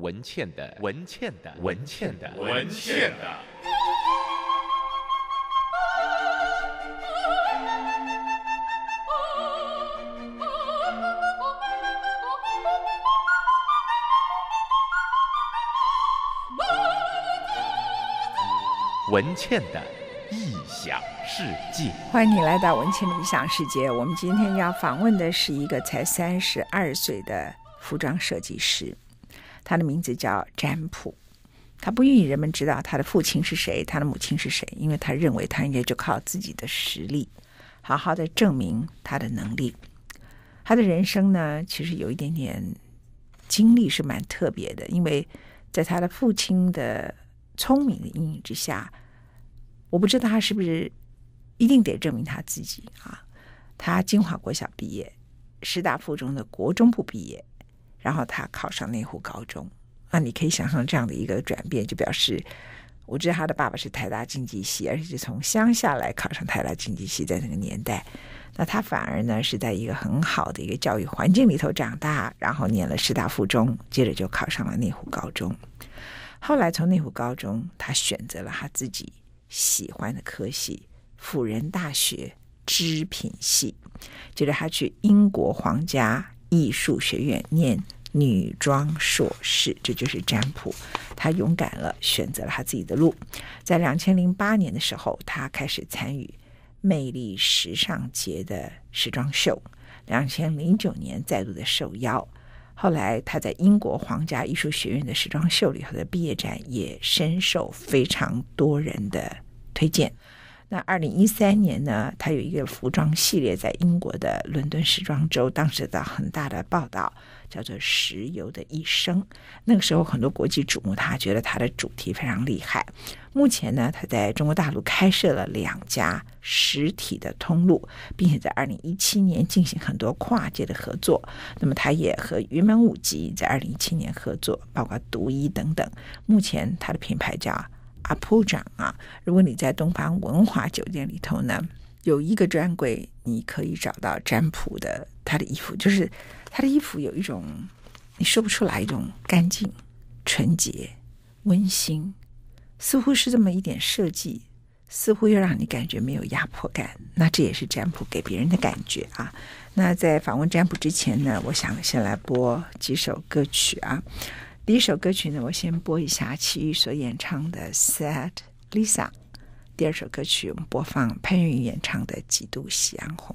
文倩的文倩的文倩的文倩的。文倩的异想世界，欢迎你来到文倩的异想世界。我们今天要访问的是一个才三十二岁的服装设计师，他的名字叫詹普。他不愿意人们知道他的父亲是谁，他的母亲是谁，因为他认为他应该就靠自己的实力，好好的证明他的能力。他的人生呢，其实有一点点经历是蛮特别的，因为在他的父亲的聪明的阴影之下，我不知道他是不是一定得证明他自己啊。他金华国小毕业，师大附中的国中部毕业，然后他考上内湖高中。那你可以想象这样的一个转变，就表示我知道他的爸爸是台大经济系，而且是从乡下来考上台大经济系，在那个年代，那他反而呢是在一个很好的一个教育环境里头长大，然后念了师大附中，接着就考上了内湖高中。后来从内湖高中，他选择了他自己喜欢的科系——辅仁大学织品系。接着他去英国皇家艺术学院念女装硕士。这就是占卜，他勇敢了，选择了他自己的路。在两千零八年的时候，他开始参与魅力时尚节的时装秀。两千零九年再度的受邀。后来，他在英国皇家艺术学院的时装秀里头的毕业展也深受非常多人的推荐。那二零一三年呢，他有一个服装系列在英国的伦敦时装周，当时的很大的报道，叫做《石油的一生》。那个时候，很多国际瞩目他，觉得他的主题非常厉害。目前呢，他在中国大陆开设了两家实体的通路，并且在二零一七年进行很多跨界的合作。那么，他也和云门舞集在二零一七年合作，包括独一等等。目前，他的品牌叫。阿铺长啊，如果你在东方文华酒店里头呢，有一个专柜，你可以找到占卜的他的衣服，就是他的衣服有一种你说不出来一种干净、纯洁、温馨，似乎是这么一点设计，似乎又让你感觉没有压迫感。那这也是占卜给别人的感觉啊。那在访问占卜之前呢，我想先来播几首歌曲啊。第一首歌曲呢，我先播一下齐豫所演唱的《Sad Lisa》。第二首歌曲，我们播放潘越云演唱的《几度夕阳红》。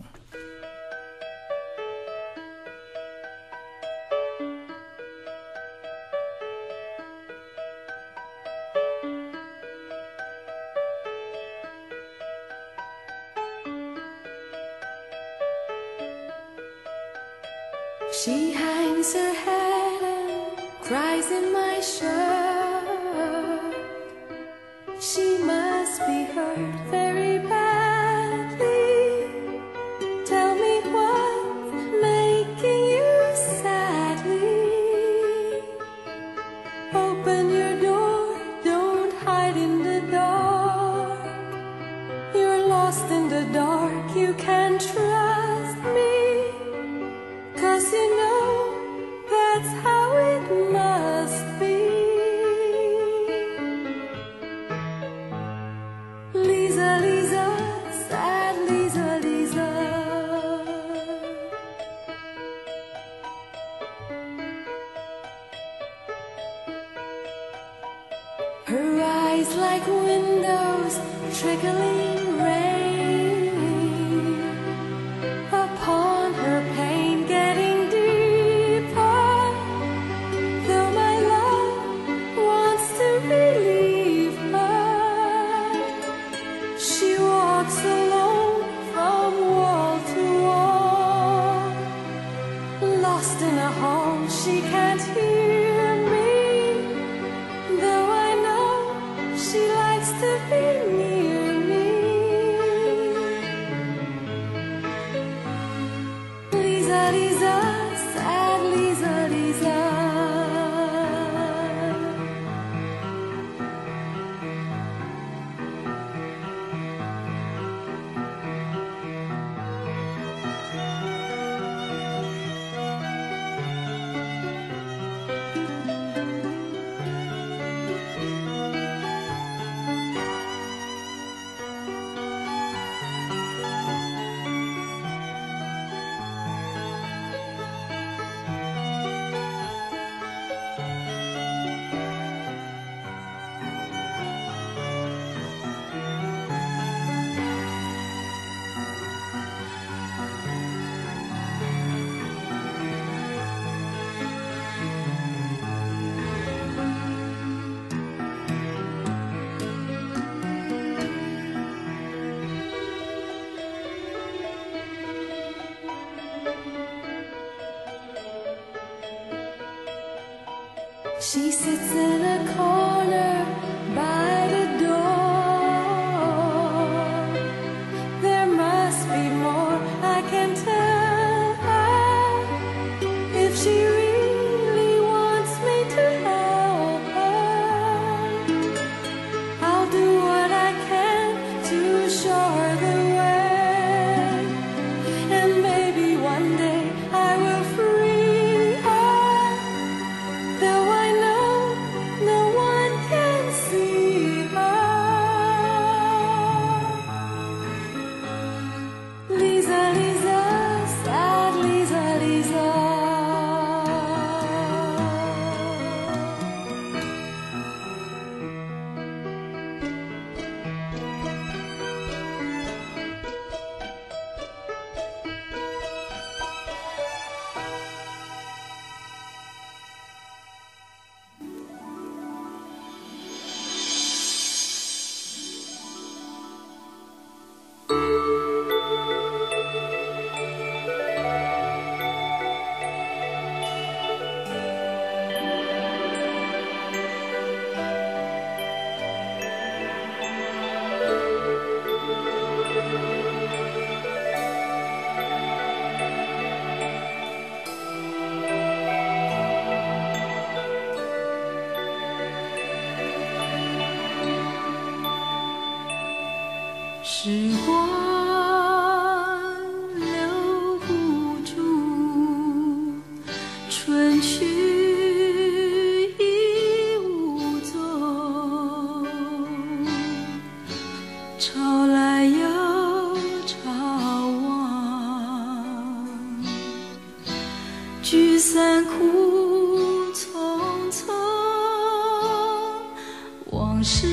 是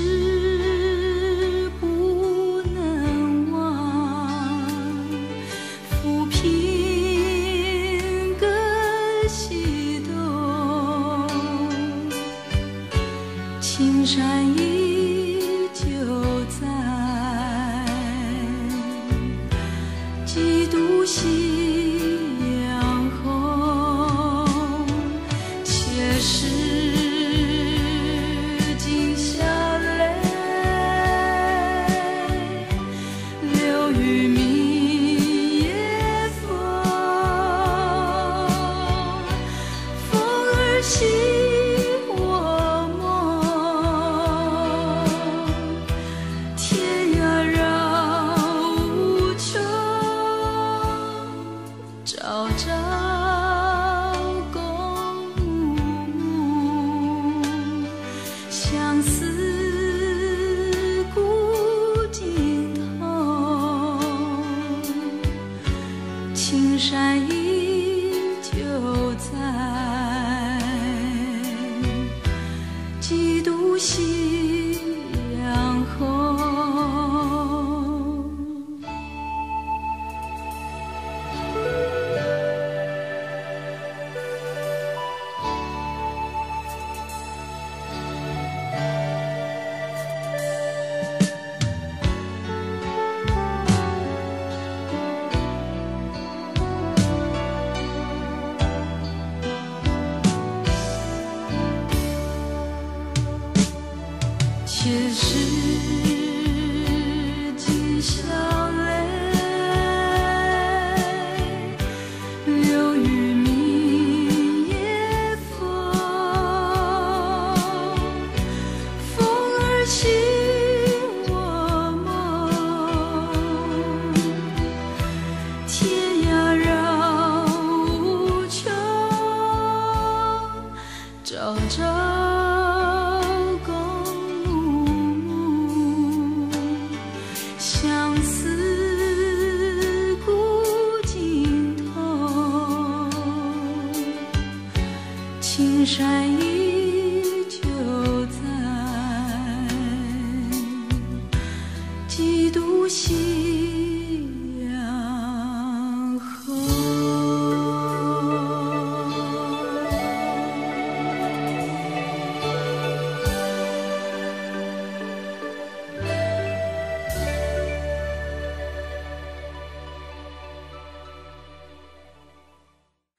夕阳红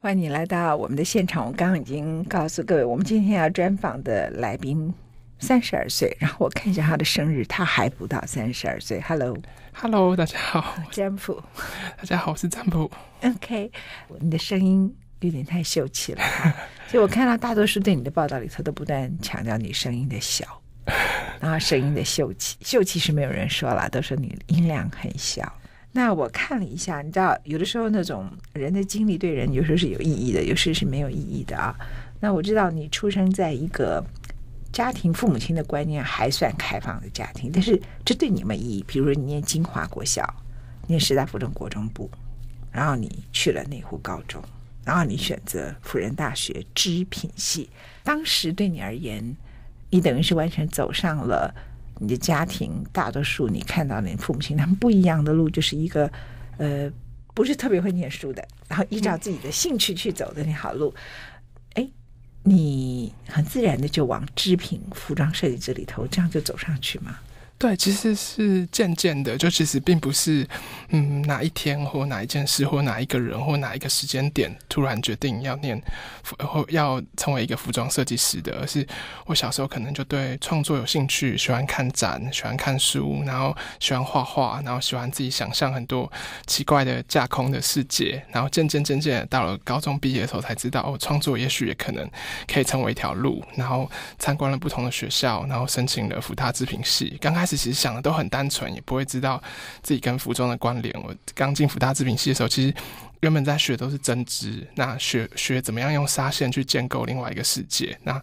欢迎你来到我们的现场。我刚刚已经告诉各位我们今天要专访的来宾三十二岁，然后我看一下他的生日，他还不到三十二岁。Hello，Hello，大家好，占卜，大家好，我是占卜。OK，你的声音有点太秀气了，所以我看到大多数对你的报道里头都不断强调你声音的小，然后声音的秀气，秀气是没有人说了，都说你音量很小。那我看了一下，你知道，有的时候那种人的经历对人有时候是有意义的，有时是没有意义的啊。那我知道你出生在一个家庭，父母亲的观念还算开放的家庭，但是这对你们意义，比如说你念金华国小，念师大附中国中部，然后你去了内湖高中，然后你选择辅仁大学织品系，当时对你而言，你等于是完全走上了。你的家庭大多数你看到你父母亲他们不一样的路，就是一个呃不是特别会念书的，然后依照自己的兴趣去走的那条路。你很自然的就往织品服装设计这里头，这样就走上去嘛？对，其实是渐渐的，就其实并不是，嗯，哪一天或哪一件事或哪一个人或哪一个时间点突然决定要念或要成为一个服装设计师的，而是我小时候可能就对创作有兴趣，喜欢看展，喜欢看书，然后喜欢画画，然后喜欢自己想象很多奇怪的架空的世界，然后渐渐渐渐到了高中毕业的时候才知道，哦，创作也许也可能可以成为一条路，然后参观了不同的学校，然后申请了福大织品系，刚开始。其实想的都很单纯，也不会知道自己跟服装的关联。我刚进辅大制品系的时候，其实原本在学都是针织，那学学怎么样用纱线去建构另外一个世界。那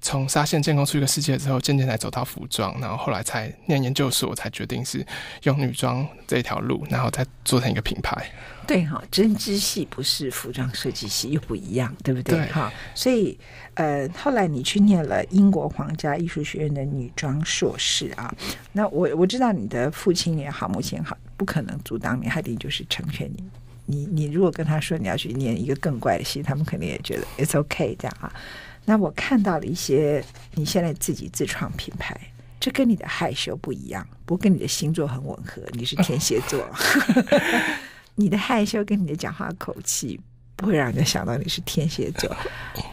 从纱线建构出一个世界之后，渐渐才走到服装，然后后来才念研究所，才决定是用女装这一条路，然后再做成一个品牌。对哈，针织系不是服装设计系，又不一样，对不对？哈对，所以呃，后来你去念了英国皇家艺术学院的女装硕士啊。那我我知道你的父亲也好，母亲也好，不可能阻挡你，他一定就是成全你。你你如果跟他说你要去念一个更怪的戏，他们肯定也觉得 it's okay 这样啊。那我看到了一些你现在自己自创品牌，这跟你的害羞不一样，不过跟你的星座很吻合，你是天蝎座。你的害羞跟你的讲话口气不会让人家想到你是天蝎座。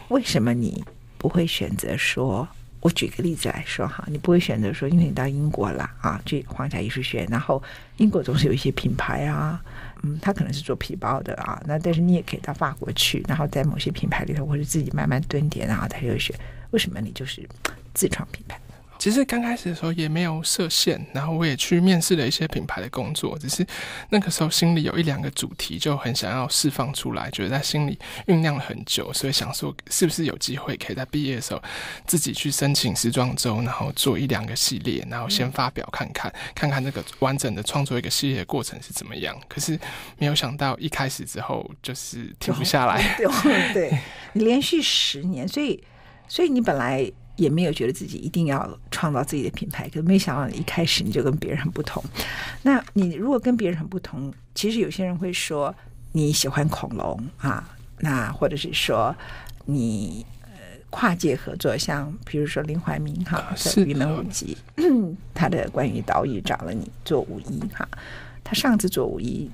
为什么你不会选择说？我举个例子来说哈，你不会选择说，因为你到英国了啊，去皇家艺术学院，然后英国总是有一些品牌啊，嗯，他可能是做皮包的啊，那但是你也可以到法国去，然后在某些品牌里头，或者自己慢慢蹲点，然后他就学。为什么你就是自创品牌？其实刚开始的时候也没有设限，然后我也去面试了一些品牌的工作，只是那个时候心里有一两个主题就很想要释放出来，觉得在心里酝酿了很久，所以想说是不是有机会可以在毕业的时候自己去申请时装周，然后做一两个系列，然后先发表看看，嗯、看看这个完整的创作一个系列的过程是怎么样。可是没有想到一开始之后就是停不下来，对，对你连续十年，所以所以你本来。也没有觉得自己一定要创造自己的品牌，可没想到一开始你就跟别人很不同。那你如果跟别人很不同，其实有些人会说你喜欢恐龙啊，那或者是说你呃跨界合作，像比如说林怀民哈在云门舞集，他的关于导演找了你做舞衣哈，他上次做舞衣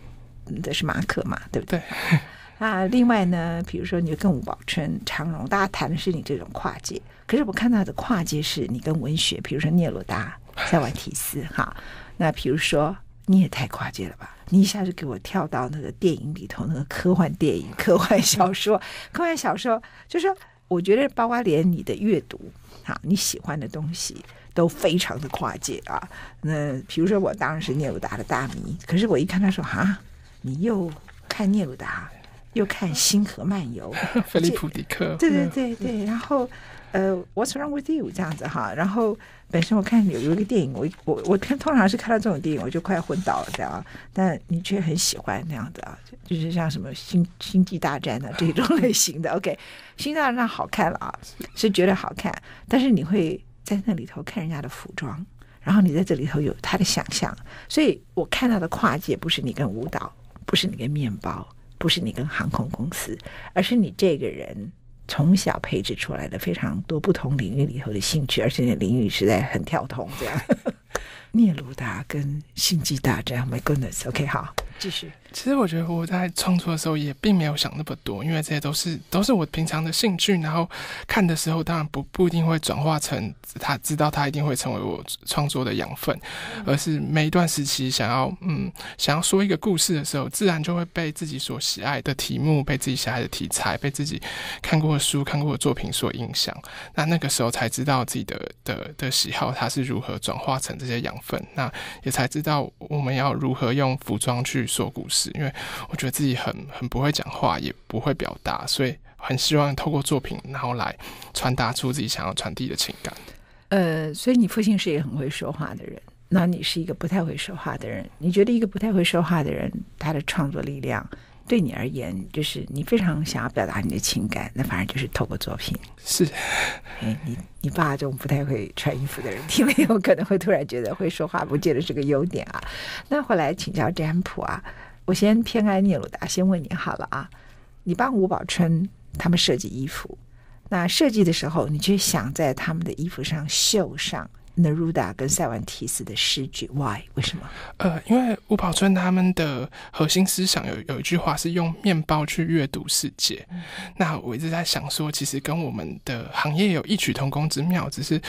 的是马可嘛，对不对？啊，另外呢，比如说你跟吴宝春、长荣，大家谈的是你这种跨界。可是我看到的跨界是你跟文学，比如说聂鲁达、塞万提斯，哈。那比如说你也太跨界了吧？你一下子给我跳到那个电影里头，那个科幻电影、科幻小说、科幻小说，就是说，我觉得包括连你的阅读，哈，你喜欢的东西都非常的跨界啊。那比如说我当然是聂鲁达的大迷，可是我一看他说啊，你又看聂鲁达。又看《星河漫游》，菲利普·迪克，对对对对，然后呃，《What's Wrong with You》这样子哈，然后本身我看有有一个电影，我我我看通常是看到这种电影我就快昏倒了这样，但你却很喜欢那样子啊，就是像什么《星星际大战》的这种类型的。OK，《星际大战》好看了啊，是觉得好看，但是你会在那里头看人家的服装，然后你在这里头有他的想象，所以我看到的跨界不是你跟舞蹈，不是你跟面包。不是你跟航空公司，而是你这个人从小培植出来的非常多不同领域里头的兴趣，而且那领域实在很跳通。这样，聂鲁达跟星际大战，My goodness，OK，、好，继续。其实我觉得我在创作的时候也并没有想那么多，因为这些都是都是我平常的兴趣。然后看的时候，当然不不一定会转化成他知道他一定会成为我创作的养分，而是每一段时期想要嗯想要说一个故事的时候，自然就会被自己所喜爱的题目、被自己喜爱的题材、被自己看过的书、看过的作品所影响。那那个时候才知道自己的的的喜好，它是如何转化成这些养分。那也才知道我们要如何用服装去说故事。因为我觉得自己很很不会讲话，也不会表达，所以很希望透过作品，然后来传达出自己想要传递的情感。呃，所以你父亲是一个很会说话的人，那你是一个不太会说话的人。你觉得一个不太会说话的人，他的创作力量对你而言，就是你非常想要表达你的情感，那反而就是透过作品。是，哎，你你爸这种不太会穿衣服的人，听了以后可能会突然觉得会说话不见得是个优点啊。那后来请教占卜啊。我先偏爱聂鲁达，先问你好了啊，你帮吴宝春他们设计衣服，那设计的时候，你却想在他们的衣服上绣上。Neruda 跟塞万提斯的诗句，Why？为什么？呃，因为吴宝春他们的核心思想有有一句话是用面包去阅读世界。嗯、那我一直在想说，其实跟我们的行业有异曲同工之妙，只是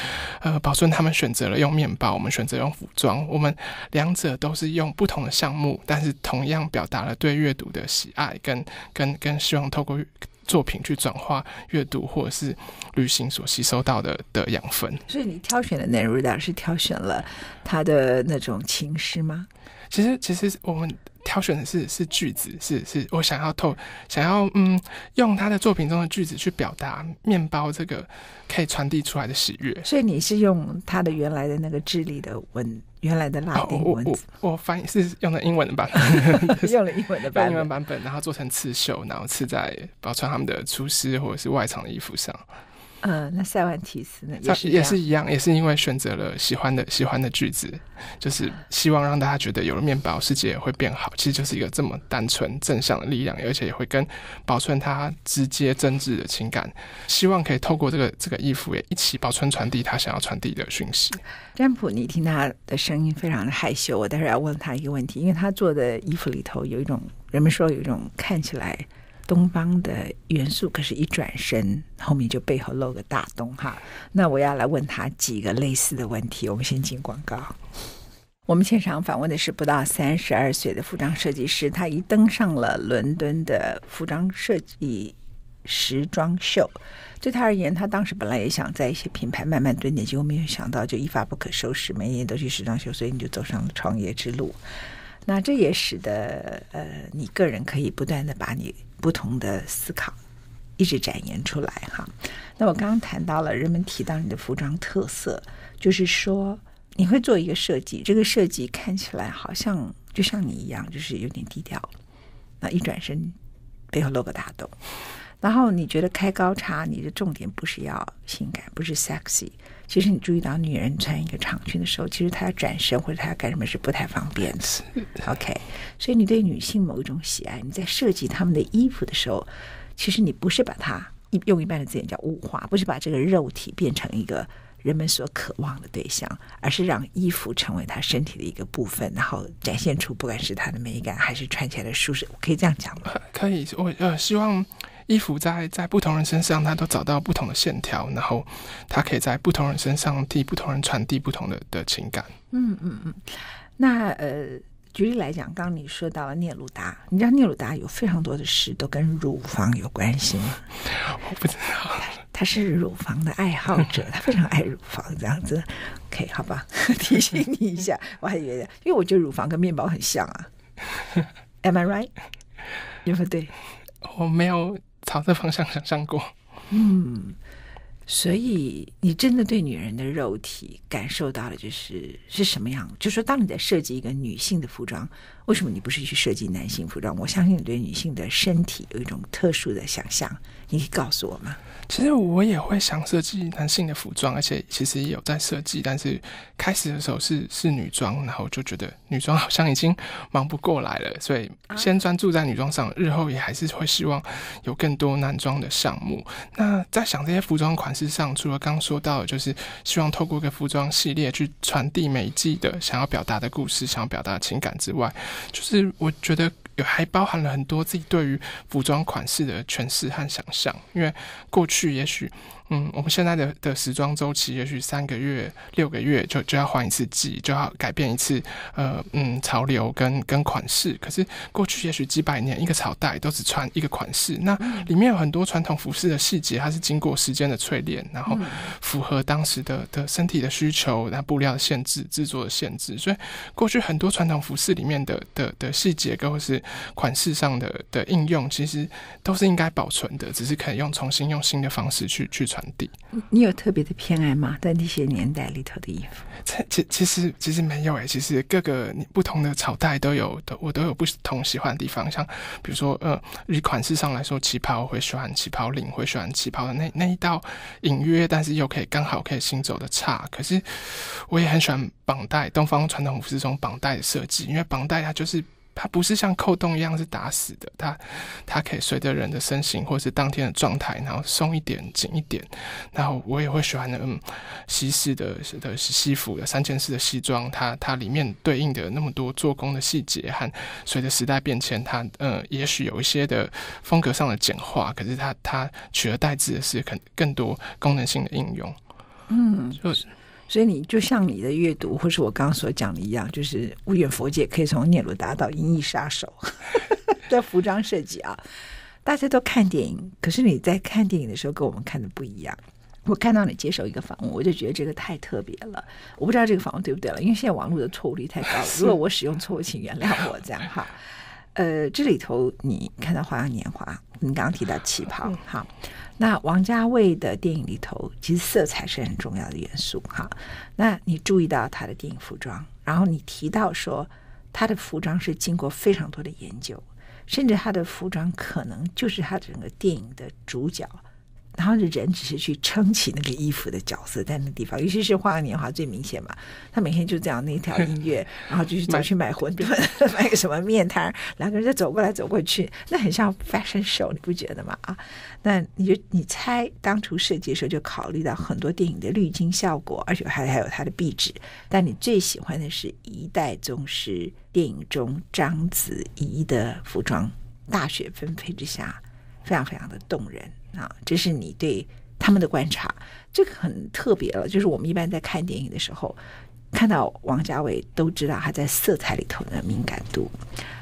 呃，宝春他们选择了用面包，我们选择用服装，我们两者都是用不同的项目，但是同样表达了对阅读的喜爱，跟跟跟希望透过。作品去转化阅读或者是旅行所吸收到的的养分，所以你挑选的 Neruda 是挑选了他的那种情诗吗？其实，其实我们。挑选的是是句子，是是我想要透想要嗯，用他的作品中的句子去表达面包这个可以传递出来的喜悦。所以你是用他的原来的那个智利的文，原来的拉丁文字。哦、我我，我翻译是用的英文的版本，用了英文的版本，英文版本，然后做成刺绣，然后刺在包穿他们的厨师或者是外场的衣服上。呃，那塞万提斯呢？也是也是一样，也是因为选择了喜欢的喜欢的句子，就是希望让大家觉得有了面包，世界也会变好。其实就是一个这么单纯正向的力量，而且也会跟保存他直接真挚的情感，希望可以透过这个这个衣服也一起保存传递他想要传递的讯息。占卜，你听他的声音非常的害羞，我待会儿要问他一个问题，因为他做的衣服里头有一种人们说有一种看起来。东方的元素，可是一转身，后面就背后露个大洞哈。那我要来问他几个类似的问题。我们先进广告。我们现场访问的是不到三十二岁的服装设计师，他一登上了伦敦的服装设计时装秀。对他而言，他当时本来也想在一些品牌慢慢蹲点，结果没有想到就一发不可收拾，每年都去时装秀，所以你就走上了创业之路。那这也使得呃，你个人可以不断的把你不同的思考一直展现出来哈。那我刚刚谈到了，人们提到你的服装特色，就是说你会做一个设计，这个设计看起来好像就像你一样，就是有点低调。那一转身，背后露个大洞。然后你觉得开高叉，你的重点不是要性感，不是 sexy。其实你注意到女人穿一个长裙的时候，其实她要转身或者她要干什么是不太方便的。OK，所以你对女性某一种喜爱，你在设计她们的衣服的时候，其实你不是把它一用一般的字眼叫物化，不是把这个肉体变成一个人们所渴望的对象，而是让衣服成为她身体的一个部分，然后展现出不管是她的美感还是穿起来的舒适。我可以这样讲吗？可以，我呃希望。衣服在在不同人身上，他都找到不同的线条，然后他可以在不同人身上替不同人传递不同的的情感。嗯嗯嗯。那呃，举例来讲，刚刚你说到了聂鲁达，你知道聂鲁达有非常多的诗都跟乳房有关系吗？我不知道。他 是乳房的爱好者，他非常爱乳房，这样子。OK，好吧，提醒你一下，我还以为，因为我觉得乳房跟面包很像啊。Am I right？对不对？我没有。朝这方向想象过，嗯，所以你真的对女人的肉体感受到了就是是什么样？就是说，当你在设计一个女性的服装，为什么你不是去设计男性服装？我相信你对女性的身体有一种特殊的想象，你可以告诉我吗？其实我也会想设计男性的服装，而且其实也有在设计，但是开始的时候是是女装，然后就觉得女装好像已经忙不过来了，所以先专注在女装上。日后也还是会希望有更多男装的项目。那在想这些服装款式上，除了刚说到，就是希望透过一个服装系列去传递每一季的想要表达的故事、想要表达的情感之外，就是我觉得有还包含了很多自己对于服装款式的诠释和想象，因为过去也许。嗯，我们现在的的时装周期也许三个月、六个月就就要换一次季，就要改变一次呃嗯潮流跟跟款式。可是过去也许几百年一个朝代都只穿一个款式，那里面有很多传统服饰的细节，它是经过时间的淬炼，然后符合当时的的身体的需求，那布料的限制、制作的限制，所以过去很多传统服饰里面的的的细节，或是款式上的的应用，其实都是应该保存的，只是可以用重新用新的方式去去传。你有特别的偏爱吗？在那些年代里头的衣服？其其实其实没有诶，其实各个不同的朝代都有的，我都有不同喜欢的地方。像比如说，呃，以款式上来说，旗袍会喜欢旗袍领，会喜欢旗袍的那那一道隐约，但是又可以刚好可以行走的叉。可是我也很喜欢绑带，东方传统服饰这种绑带的设计，因为绑带它就是。它不是像扣洞一样是打死的，它它可以随着人的身形或是当天的状态，然后松一点、紧一点。然后我也会喜欢的，嗯，西式的的西服的三件式的西装，它它里面对应的那么多做工的细节和随着时代变迁，它嗯，也许有一些的风格上的简化，可是它它取而代之的是更更多功能性的应用。嗯，就是。所以你就像你的阅读，或是我刚刚所讲的一样，就是无远佛界，可以从聂鲁达到《银翼杀手》的服装设计啊。大家都看电影，可是你在看电影的时候跟我们看的不一样。我看到你接受一个访问，我就觉得这个太特别了。我不知道这个访问对不对了，因为现在网络的错误率太高了。如果我使用错误，请原谅我这样哈。呃，这里头你看到《花样年华》，你刚刚提到旗袍，好。那王家卫的电影里头，其实色彩是很重要的元素哈。那你注意到他的电影服装，然后你提到说他的服装是经过非常多的研究，甚至他的服装可能就是他整个电影的主角。然后人只是去撑起那个衣服的角色在那地方，尤其是《花样年华》最明显嘛。他每天就这样那条音乐，然后就是走去买馄饨，买个什么面摊，两个人就走过来走过去，那很像 fashion show，你不觉得吗？啊，那你就你猜当初设计的时候就考虑到很多电影的滤镜效果，而且还还有它的壁纸。但你最喜欢的是一代宗师电影中章子怡的服装，大雪纷飞之下，非常非常的动人。啊，这是你对他们的观察，这个很特别了。就是我们一般在看电影的时候，看到王家卫都知道他在色彩里头的敏感度，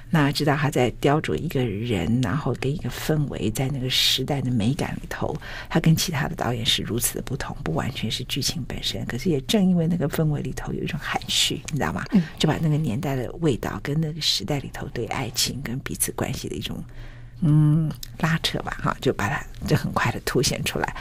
那知道他在雕琢一个人，然后跟一个氛围在那个时代的美感里头，他跟其他的导演是如此的不同，不完全是剧情本身。可是也正因为那个氛围里头有一种含蓄，你知道吗？就把那个年代的味道跟那个时代里头对爱情跟彼此关系的一种。嗯，拉扯吧，哈，就把它就很快的凸显出来。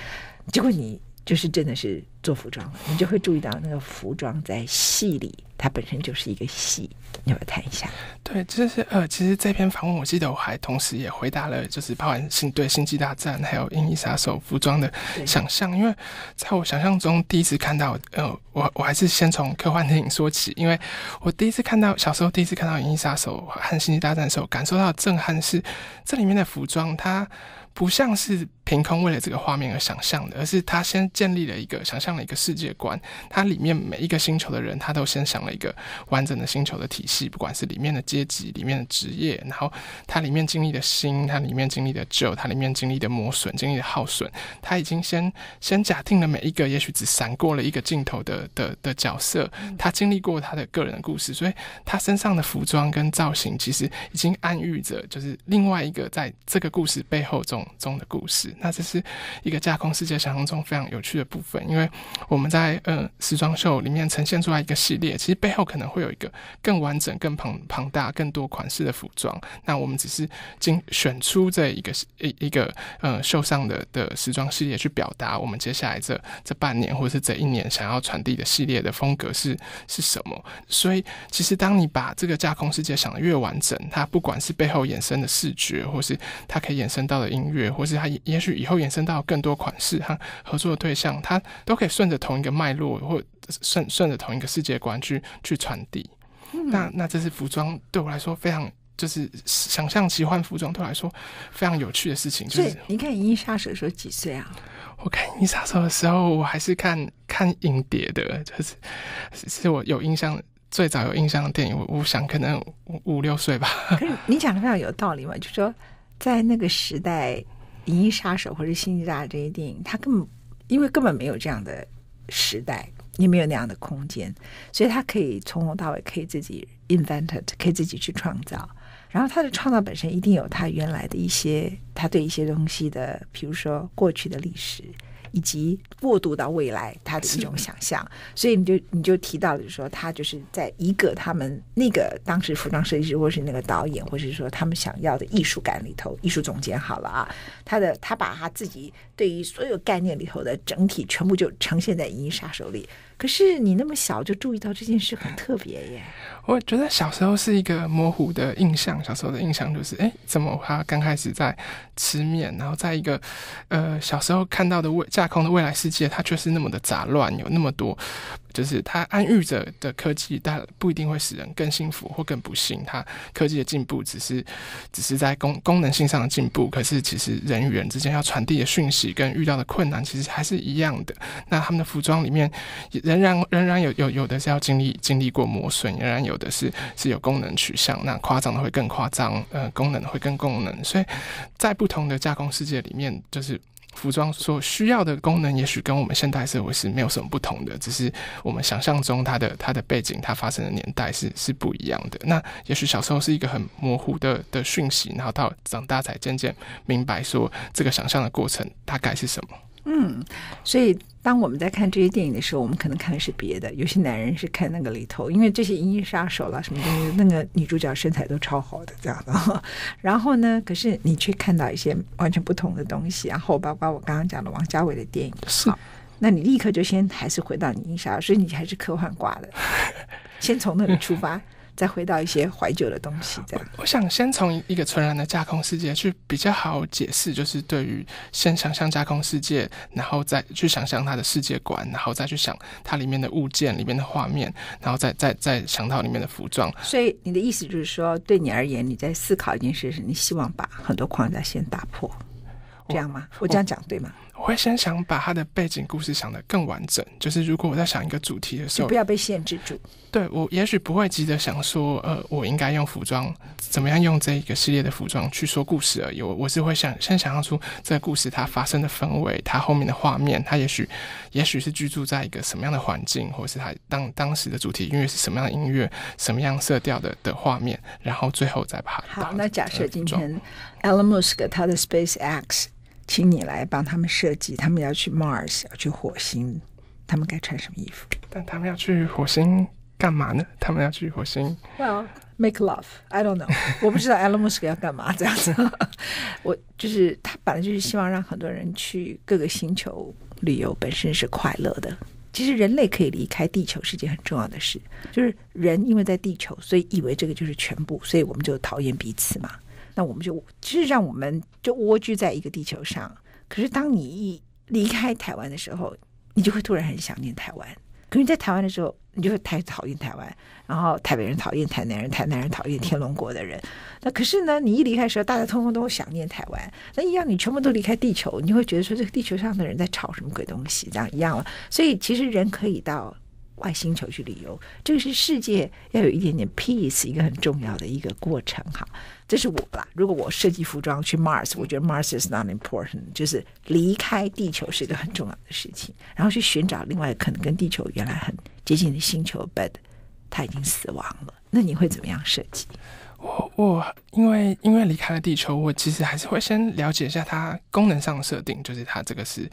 结果你就是真的是做服装，你就会注意到那个服装在戏里，它本身就是一个戏。你要不要谈一下？对，就是呃，其实这篇访问，我记得我还同时也回答了，就是包含星对星际大战还有银翼杀手服装的想象。因为在我想象中，第一次看到，呃，我我还是先从科幻电影说起，因为我第一次看到小时候第一次看到银翼杀手和星际大战的时候，感受到的震撼是这里面的服装，它不像是。凭空为了这个画面而想象的，而是他先建立了一个想象了一个世界观。它里面每一个星球的人，他都先想了一个完整的星球的体系，不管是里面的阶级、里面的职业，然后它里面经历的新，它里面经历的旧，它里面经历的磨损、经历的耗损，他已经先 先假定了每一个也许只闪过了一个镜头的的的角色，他经历过他的个人的故事，所以他身上的服装跟造型其实已经暗喻着，就是另外一个在这个故事背后中中的故事。那这是一个架空世界想象中非常有趣的部分，因为我们在呃时装秀里面呈现出来一个系列，其实背后可能会有一个更完整、更庞庞大、更多款式的服装。那我们只是精选出这一个一一个呃秀上的的时装系列，去表达我们接下来这这半年或者是这一年想要传递的系列的风格是是什么。所以，其实当你把这个架空世界想得越完整，它不管是背后衍生的视觉，或是它可以衍生到的音乐，或是它也许以后延伸到更多款式和合作的对象，它都可以顺着同一个脉络，或顺顺着同一个世界观去去传递。嗯、那那这是服装对我来说非常就是想象奇幻服装对我来说非常有趣的事情。就是你看《银翼杀手》的时候几岁啊？我看《银翼杀手》的时候，我还是看看影碟的，就是是我有印象。最早有印象的电影，我我想可能五五六岁吧。可是你讲的非常有道理嘛，就是说在那个时代，《银翼杀手》或者《星际大战》这些电影，他根本因为根本没有这样的时代，也没有那样的空间，所以他可以从头到尾可以自己 invented，可以自己去创造。然后他的创造本身一定有他原来的一些，他对一些东西的，比如说过去的历史。以及过渡到未来，他的一种想象，所以你就你就提到了，就是说他就是在一个他们那个当时服装设计师，或是那个导演，或是说他们想要的艺术感里头，艺术总监好了啊，他的他把他自己对于所有概念里头的整体全部就呈现在《银翼杀手》里。可是你那么小就注意到这件事很特别耶。我觉得小时候是一个模糊的印象，小时候的印象就是，哎，怎么他刚开始在吃面，然后在一个呃小时候看到的未架空的未来世界，它却是那么的杂乱，有那么多。就是它安逸着的科技，但不一定会使人更幸福或更不幸。它科技的进步只是只是在功功能性上的进步，可是其实人与人之间要传递的讯息跟遇到的困难其实还是一样的。那他们的服装里面仍然仍然有有有的是要经历经历过磨损，仍然有的是是有功能取向，那夸张的会更夸张，呃，功能会更功能。所以在不同的架空世界里面，就是。服装所需要的功能，也许跟我们现代社会是没有什么不同的，只是我们想象中它的它的背景、它发生的年代是是不一样的。那也许小时候是一个很模糊的的讯息，然后到长大才渐渐明白说这个想象的过程大概是什么。嗯，所以当我们在看这些电影的时候，我们可能看的是别的。有些男人是看那个里头，因为这些银翼杀手啦什么东西，那个女主角身材都超好的这样的。然后呢，可是你却看到一些完全不同的东西。然后包括我刚刚讲的王家卫的电影，是，那你立刻就先还是回到银翼杀手，所以你还是科幻挂的，先从那里出发。再回到一些怀旧的东西，这样。我，我想先从一个纯然的架空世界去比较好解释，就是对于先想象架空世界，然后再去想象它的世界观，然后再去想它里面的物件、里面的画面，然后再再再想到里面的服装。所以你的意思就是说，对你而言，你在思考一件事，是你希望把很多框架先打破，这样吗？我，我这样讲对吗？我会先想把它的背景故事想得更完整，就是如果我在想一个主题的时候，就不要被限制住。对，我也许不会急着想说，呃，我应该用服装怎么样用这一个系列的服装去说故事而已。我我是会想先想象出这个故事它发生的氛围，它后面的画面，它也许也许是居住在一个什么样的环境，或是它当当时的主题音乐是什么样的音乐，什么样色调的的画面，然后最后再把它。好，那假设今天 Elon Musk 他的 SpaceX。请你来帮他们设计，他们要去 Mars，要去火星，他们该穿什么衣服？但他们要去火星干嘛呢？他们要去火星？Well, make love. I don't know. 我不知道 Elon Musk 要干嘛这样子。我就是他本来就是希望让很多人去各个星球旅游，本身是快乐的。其实人类可以离开地球是件很重要的事，就是人因为在地球，所以以为这个就是全部，所以我们就讨厌彼此嘛。那我们就其实让我们就蜗居在一个地球上。可是当你一离开台湾的时候，你就会突然很想念台湾。可是你，在台湾的时候，你就会太讨厌台湾。然后台北人讨厌台南人，台南人讨厌天龙国的人。那可是呢，你一离开的时候，大家通通都会想念台湾。那一样，你全部都离开地球，你就会觉得说，这个地球上的人在吵什么鬼东西？这样一样了。所以，其实人可以到。外星球去旅游，这个是世界要有一点点 peace，一个很重要的一个过程哈。这是我啦。如果我设计服装去 Mars，我觉得 Mars is not important，就是离开地球是一个很重要的事情，然后去寻找另外可能跟地球原来很接近的星球，but 它已经死亡了。那你会怎么样设计？我我因为因为离开了地球，我其实还是会先了解一下它功能上的设定，就是它这个是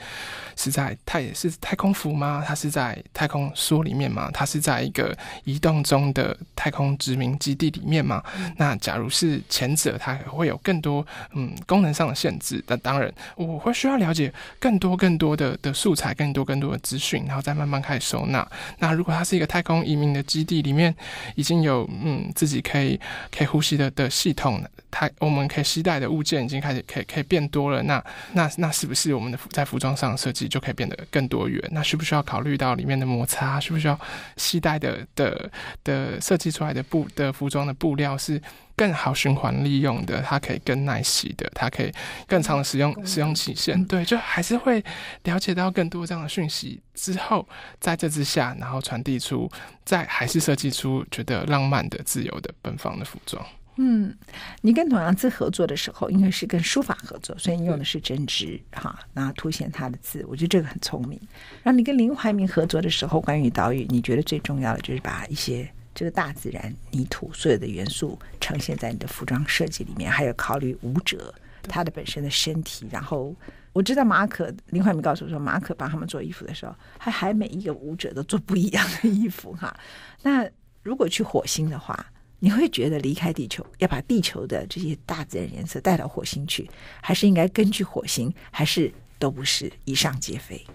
是在它也是太空服吗？它是在太空梭里面吗？它是在一个移动中的太空殖民基地里面吗？嗯、那假如是前者，它会有更多嗯功能上的限制。那当然我会需要了解更多更多的的素材，更多更多的资讯，然后再慢慢开始收纳。那如果它是一个太空移民的基地里面，已经有嗯自己可以可以呼吸的的系统，它我们可以携带的物件已经开始可以可以变多了。那那那是不是我们的在服装上设计就可以变得更多元？那需不需要考虑到里面的摩擦？需不需要携带的的的设计出来的布的服装的布料是更好循环利用的？它可以更耐洗的，它可以更长的使用使用期限。对，就还是会了解到更多这样的讯息之后，在这之下，然后传递出，在还是设计出觉得浪漫的、自由的、奔放的服装。嗯，你跟董阳之合作的时候，因为是跟书法合作，所以你用的是针织哈，然后凸显他的字，我觉得这个很聪明。然后你跟林怀民合作的时候，关于岛屿，你觉得最重要的就是把一些这个大自然、泥土所有的元素呈现在你的服装设计里面，还有考虑舞者他的本身的身体。然后我知道马可林怀民告诉我说，马可帮他们做衣服的时候，还还每一个舞者都做不一样的衣服哈。那如果去火星的话，你会觉得离开地球，要把地球的这些大自然颜色带到火星去，还是应该根据火星，还是都不是，以上皆非？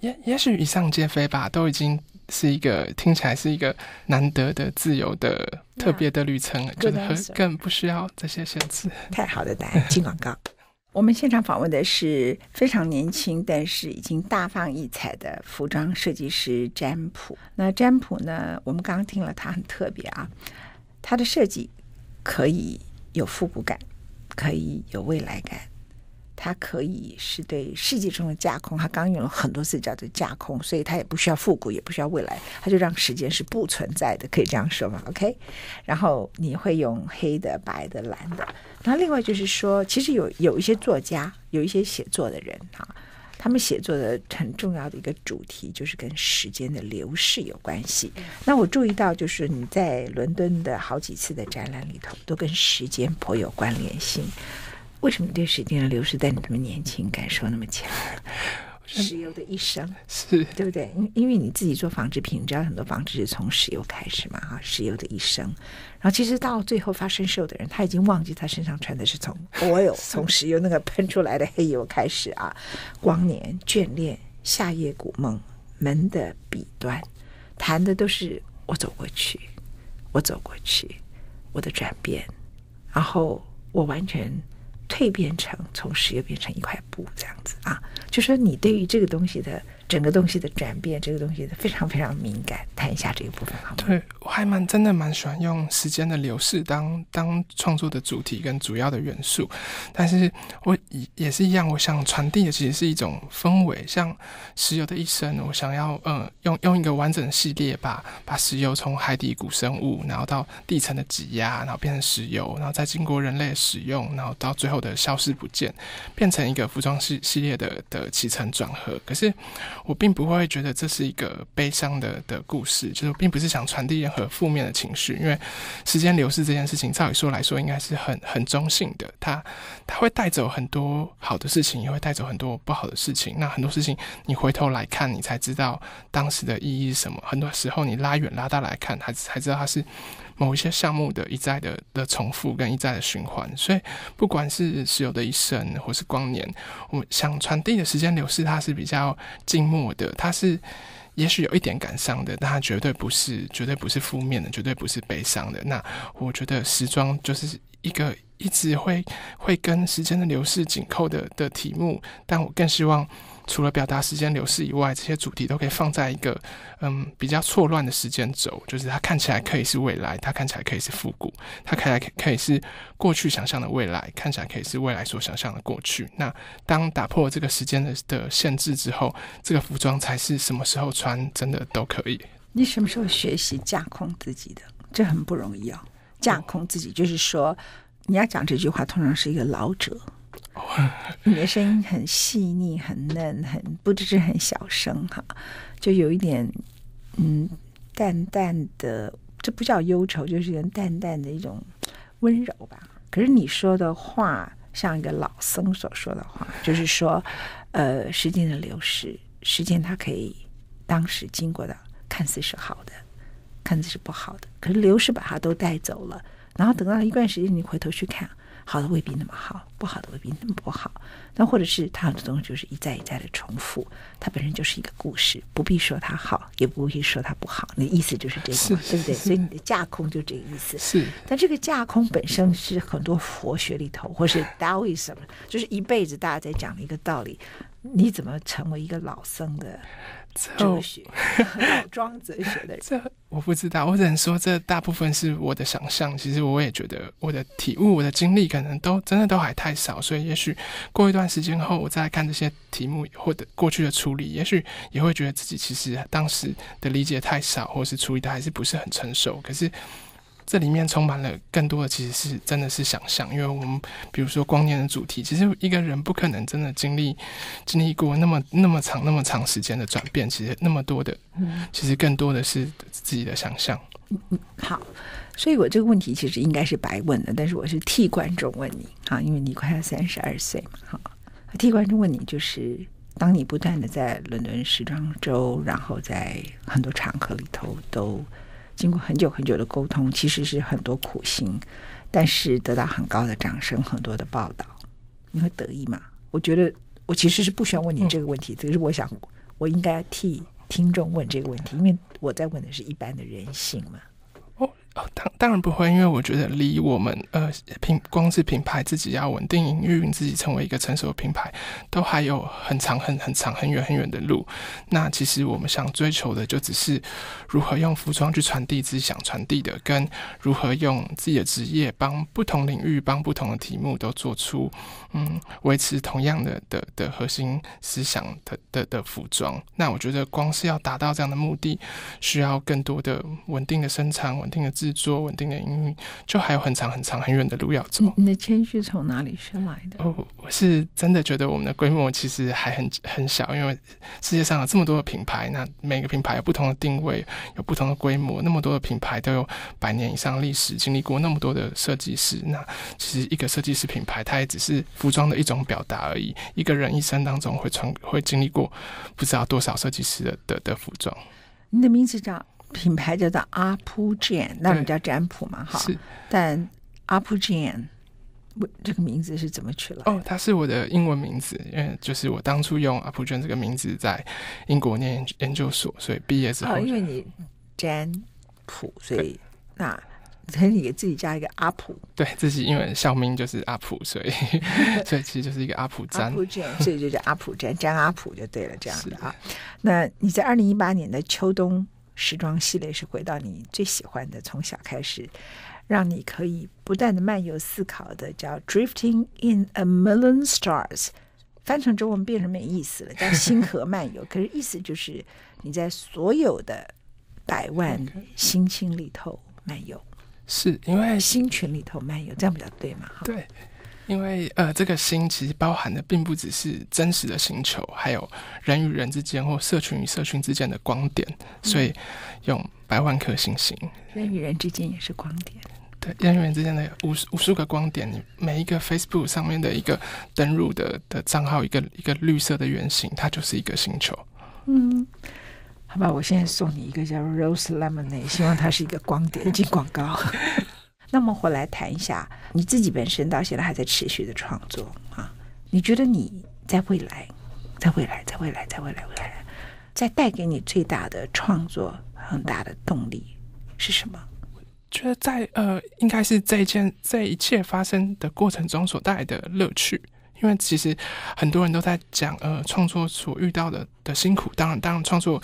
也也许以上皆非吧，都已经是一个听起来是一个难得的、自由的、特别的旅程了，更更不需要这些限制。太好的答案，进广告。我们现场访问的是非常年轻，但是已经大放异彩的服装设计师占卜。那占卜呢？我们刚刚听了，他很特别啊。他的设计可以有复古感，可以有未来感，它可以是对世界中的架空。它刚用了很多次叫做架空，所以它也不需要复古，也不需要未来，它就让时间是不存在的，可以这样说吗？OK。然后你会用黑的、白的、蓝的。那另外就是说，其实有有一些作家，有一些写作的人哈。他们写作的很重要的一个主题就是跟时间的流逝有关系。那我注意到，就是你在伦敦的好几次的展览里头，都跟时间颇有关联性。为什么对时间的流逝在你这么年轻感受那么强？石油的一生是对不对？因因为你自己做纺织品，你知道很多纺织是从石油开始嘛，哈，石油的一生。然后其实到最后发生锈的人，他已经忘记他身上穿的是从 oil 从石油那个喷出来的黑油开始啊。光年、眷恋、夏夜古梦、门的彼端，谈的都是我走过去，我走过去，我的转变，然后我完全。蜕变成从石油变成一块布这样子啊，就说你对于这个东西的。整个东西的转变，这个东西非常非常敏感。谈一下这个部分好吗？对，我还蛮真的蛮喜欢用时间的流逝当当创作的主题跟主要的元素，但是我也也是一样，我想传递的其实是一种氛围。像石油的一生，我想要呃用用一个完整系列把把石油从海底古生物，然后到地层的挤压，然后变成石油，然后再经过人类使用，然后到最后的消失不见，变成一个服装系系列的的起承转合。可是。我并不会觉得这是一个悲伤的的故事，就是并不是想传递任何负面的情绪，因为时间流逝这件事情，照理说来说应该是很很中性的，它它会带走很多好的事情，也会带走很多不好的事情。那很多事情你回头来看，你才知道当时的意义是什么。很多时候你拉远拉大来看，还才知道它是。某一些项目的一再的的重复跟一再的循环，所以不管是石油的一生或是光年，我们想传递的时间流逝，它是比较静默的，它是也许有一点感伤的，但它绝对不是绝对不是负面的，绝对不是悲伤的。那我觉得时装就是一个一直会会跟时间的流逝紧扣的的题目，但我更希望。除了表达时间流逝以外，这些主题都可以放在一个嗯比较错乱的时间轴，就是它看起来可以是未来，它看起来可以是复古，它看起来可以是过去想象的未来，看起来可以是未来所想象的过去。那当打破这个时间的的限制之后，这个服装才是什么时候穿真的都可以。你什么时候学习架空自己的？这很不容易哦。架空自己就是说，你要讲这句话，通常是一个老者。你的声音很细腻、很嫩、很不只是很小声哈，就有一点嗯淡淡的，这不叫忧愁，就是一点淡淡的一种温柔吧。可是你说的话像一个老僧所说的话，就是说，呃，时间的流逝，时间它可以当时经过的看似是好的，看似是不好的，可是流逝把它都带走了，然后等到一段时间你回头去看。好的未必那么好，不好的未必那么不好。那或者是他很多东西就是一再一再的重复，它本身就是一个故事，不必说它好，也不必说它不好。你的意思就是这个，嘛对不对？所以你的架空就这个意思。是，但这个架空本身是很多佛学里头，或是 Taoism，就是一辈子大家在讲的一个道理。你怎么成为一个老僧的哲学、老庄哲学的人？这我不知道，我只能说这大部分是我的想象。其实我也觉得我的体悟、我的经历可能都真的都还太少，所以也许过一段时间后，我再来看这些题目或者过去的处理，也许也会觉得自己其实当时的理解太少，或是处理的还是不是很成熟。可是。这里面充满了更多的，其实是真的是想象，因为我们比如说光年的主题，其实一个人不可能真的经历经历过那么那么长那么长时间的转变，其实那么多的，其实更多的是自己的想象。嗯，好，所以我这个问题其实应该是白问的，但是我是替观众问你啊，因为你快要三十二岁嘛，哈，替观众问你就是，当你不断的在伦敦时装周，然后在很多场合里头都。经过很久很久的沟通，其实是很多苦心，但是得到很高的掌声，很多的报道，你会得意吗？我觉得我其实是不需要问你这个问题，只是我想我应该替听众问这个问题，因为我在问的是一般的人性嘛。哦，当当然不会，因为我觉得离我们呃品光是品牌自己要稳定营运，自己成为一个成熟的品牌，都还有很长很很长很远很远的路。那其实我们想追求的，就只是如何用服装去传递自己想传递的，跟如何用自己的职业帮不同领域、帮不同的题目都做出嗯维持同样的的的核心思想的的的服装。那我觉得光是要达到这样的目的，需要更多的稳定的生产、稳定的。制作稳定的营运，就还有很长很长很远的路要走。你的谦虚从哪里学来的？哦，我是真的觉得我们的规模其实还很很小，因为世界上有这么多的品牌，那每个品牌有不同的定位，有不同的规模，那么多的品牌都有百年以上历史，经历过那么多的设计师。那其实一个设计师品牌，它也只是服装的一种表达而已。一个人一生当中会穿，会经历过不知道多少设计师的的的服装。你的名字叫？品牌叫做 Apujien，那你叫占卜嘛？哈，是。但 Apujien 这个名字是怎么取来？哦，它是我的英文名字，因为就是我当初用 Apujien 这个名字在英国念研究所，所以毕业之后，哦，因为你占卜，所以那所以你给自己加一个阿普，对自己因为校名就是阿普，所以 所以其实就是一个阿普占，Apujien，所以就叫阿普占，占阿普就对了，这样的啊。那你在二零一八年的秋冬。时装系列是回到你最喜欢的，从小开始，让你可以不断的漫游思考的，叫 Drifting in a Million Stars，翻成中文变成没意思了，叫 星河漫游。可是意思就是你在所有的百万星星里头漫游，是因为星群里头漫游，这样比较对嘛？对。因为呃，这个星其实包含的并不只是真实的星球，还有人与人之间或社群与社群之间的光点，所以用百万颗星星。人与人之间也是光点。对，人与人之间的无无数个光点，你每一个 Facebook 上面的一个登入的的账号，一个一个绿色的圆形，它就是一个星球。嗯，好吧，我现在送你一个叫 Rose Lemonade，希望它是一个光点。进广告。那么回来谈一下你自己本身到现在还在持续的创作啊？你觉得你在未来，在未来，在未来，在未来，未来，在带给你最大的创作很大的动力是什么？觉得在呃，应该是这一件这一切发生的过程中所带来的乐趣。因为其实很多人都在讲，呃，创作所遇到的的辛苦。当然，当然，创作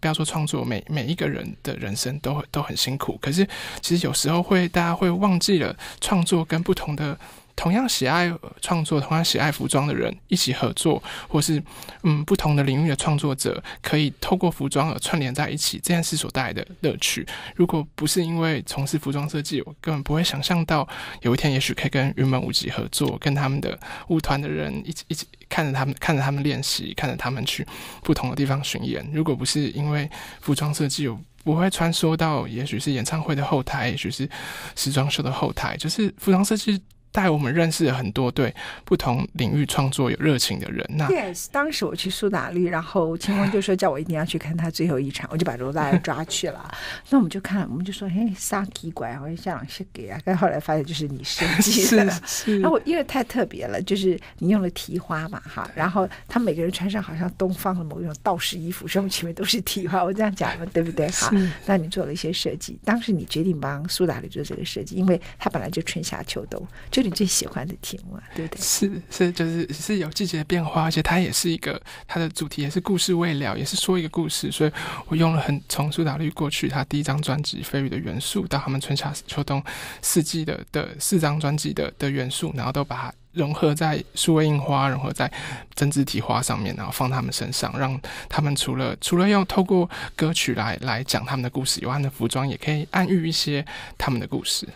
不要说创作，每每一个人的人生都都很辛苦。可是，其实有时候会大家会忘记了创作跟不同的。同样喜爱创作、同样喜爱服装的人一起合作，或是嗯不同的领域的创作者，可以透过服装而串联在一起，这件事所带来的乐趣。如果不是因为从事服装设计，我根本不会想象到有一天也许可以跟云门舞集合作，跟他们的舞团的人一起一起看着他们，看着他们练习，看着他们去不同的地方巡演。如果不是因为服装设计，我不会穿梭到也许是演唱会的后台，也许是时装秀的后台，就是服装设计。带我们认识了很多对不同领域创作有热情的人。那 Yes，当时我去苏打绿，然后清风就说叫我一定要去看他最后一场，我就把罗大佑抓去了。那我们就看，我们就说，嘿，啥奇怪，我像是给啊。但后来发现就是你设计的，是是。然后因为太特别了，就是你用了提花嘛，哈，然后他每个人穿上好像东方的某一种道士衣服，上面前面都是提花，我这样讲嘛，对不对？哈，那你做了一些设计。当时你决定帮苏打绿做这个设计，因为他本来就春夏秋冬，就你最喜欢的题目啊，对不对？是是，就是是有季节的变化，而且它也是一个它的主题，也是故事未了，也是说一个故事，所以我用了很从苏打绿过去他第一张专辑《飞鱼》的元素，到他们春夏秋冬四季的的四张专辑的的元素，然后都把它融合在数位印花，融合在针织体花上面，然后放他们身上，让他们除了除了要透过歌曲来来讲他们的故事，以外，他们的服装也可以暗喻一些他们的故事。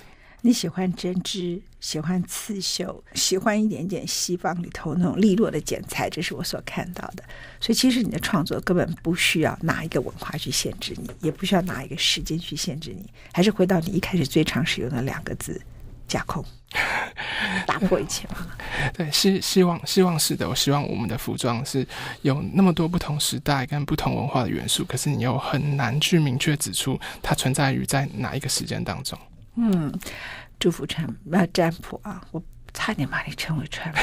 你喜欢针织，喜欢刺绣，喜欢一点点西方里头那种利落的剪裁，这是我所看到的。所以，其实你的创作根本不需要拿一个文化去限制你，也不需要拿一个时间去限制你，还是回到你一开始最常使用的两个字：架空，打破一切嘛。对，希希望希望是的。我希望我们的服装是有那么多不同时代跟不同文化的元素，可是你又很难去明确指出它存在于在哪一个时间当中。嗯，祝福川那占卜啊，我差点把你称为川普，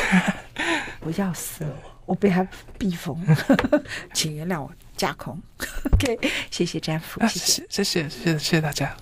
我要死了，我被他逼疯，请原谅我架空。OK，谢谢占卜，谢谢，谢谢，谢谢，谢谢大家。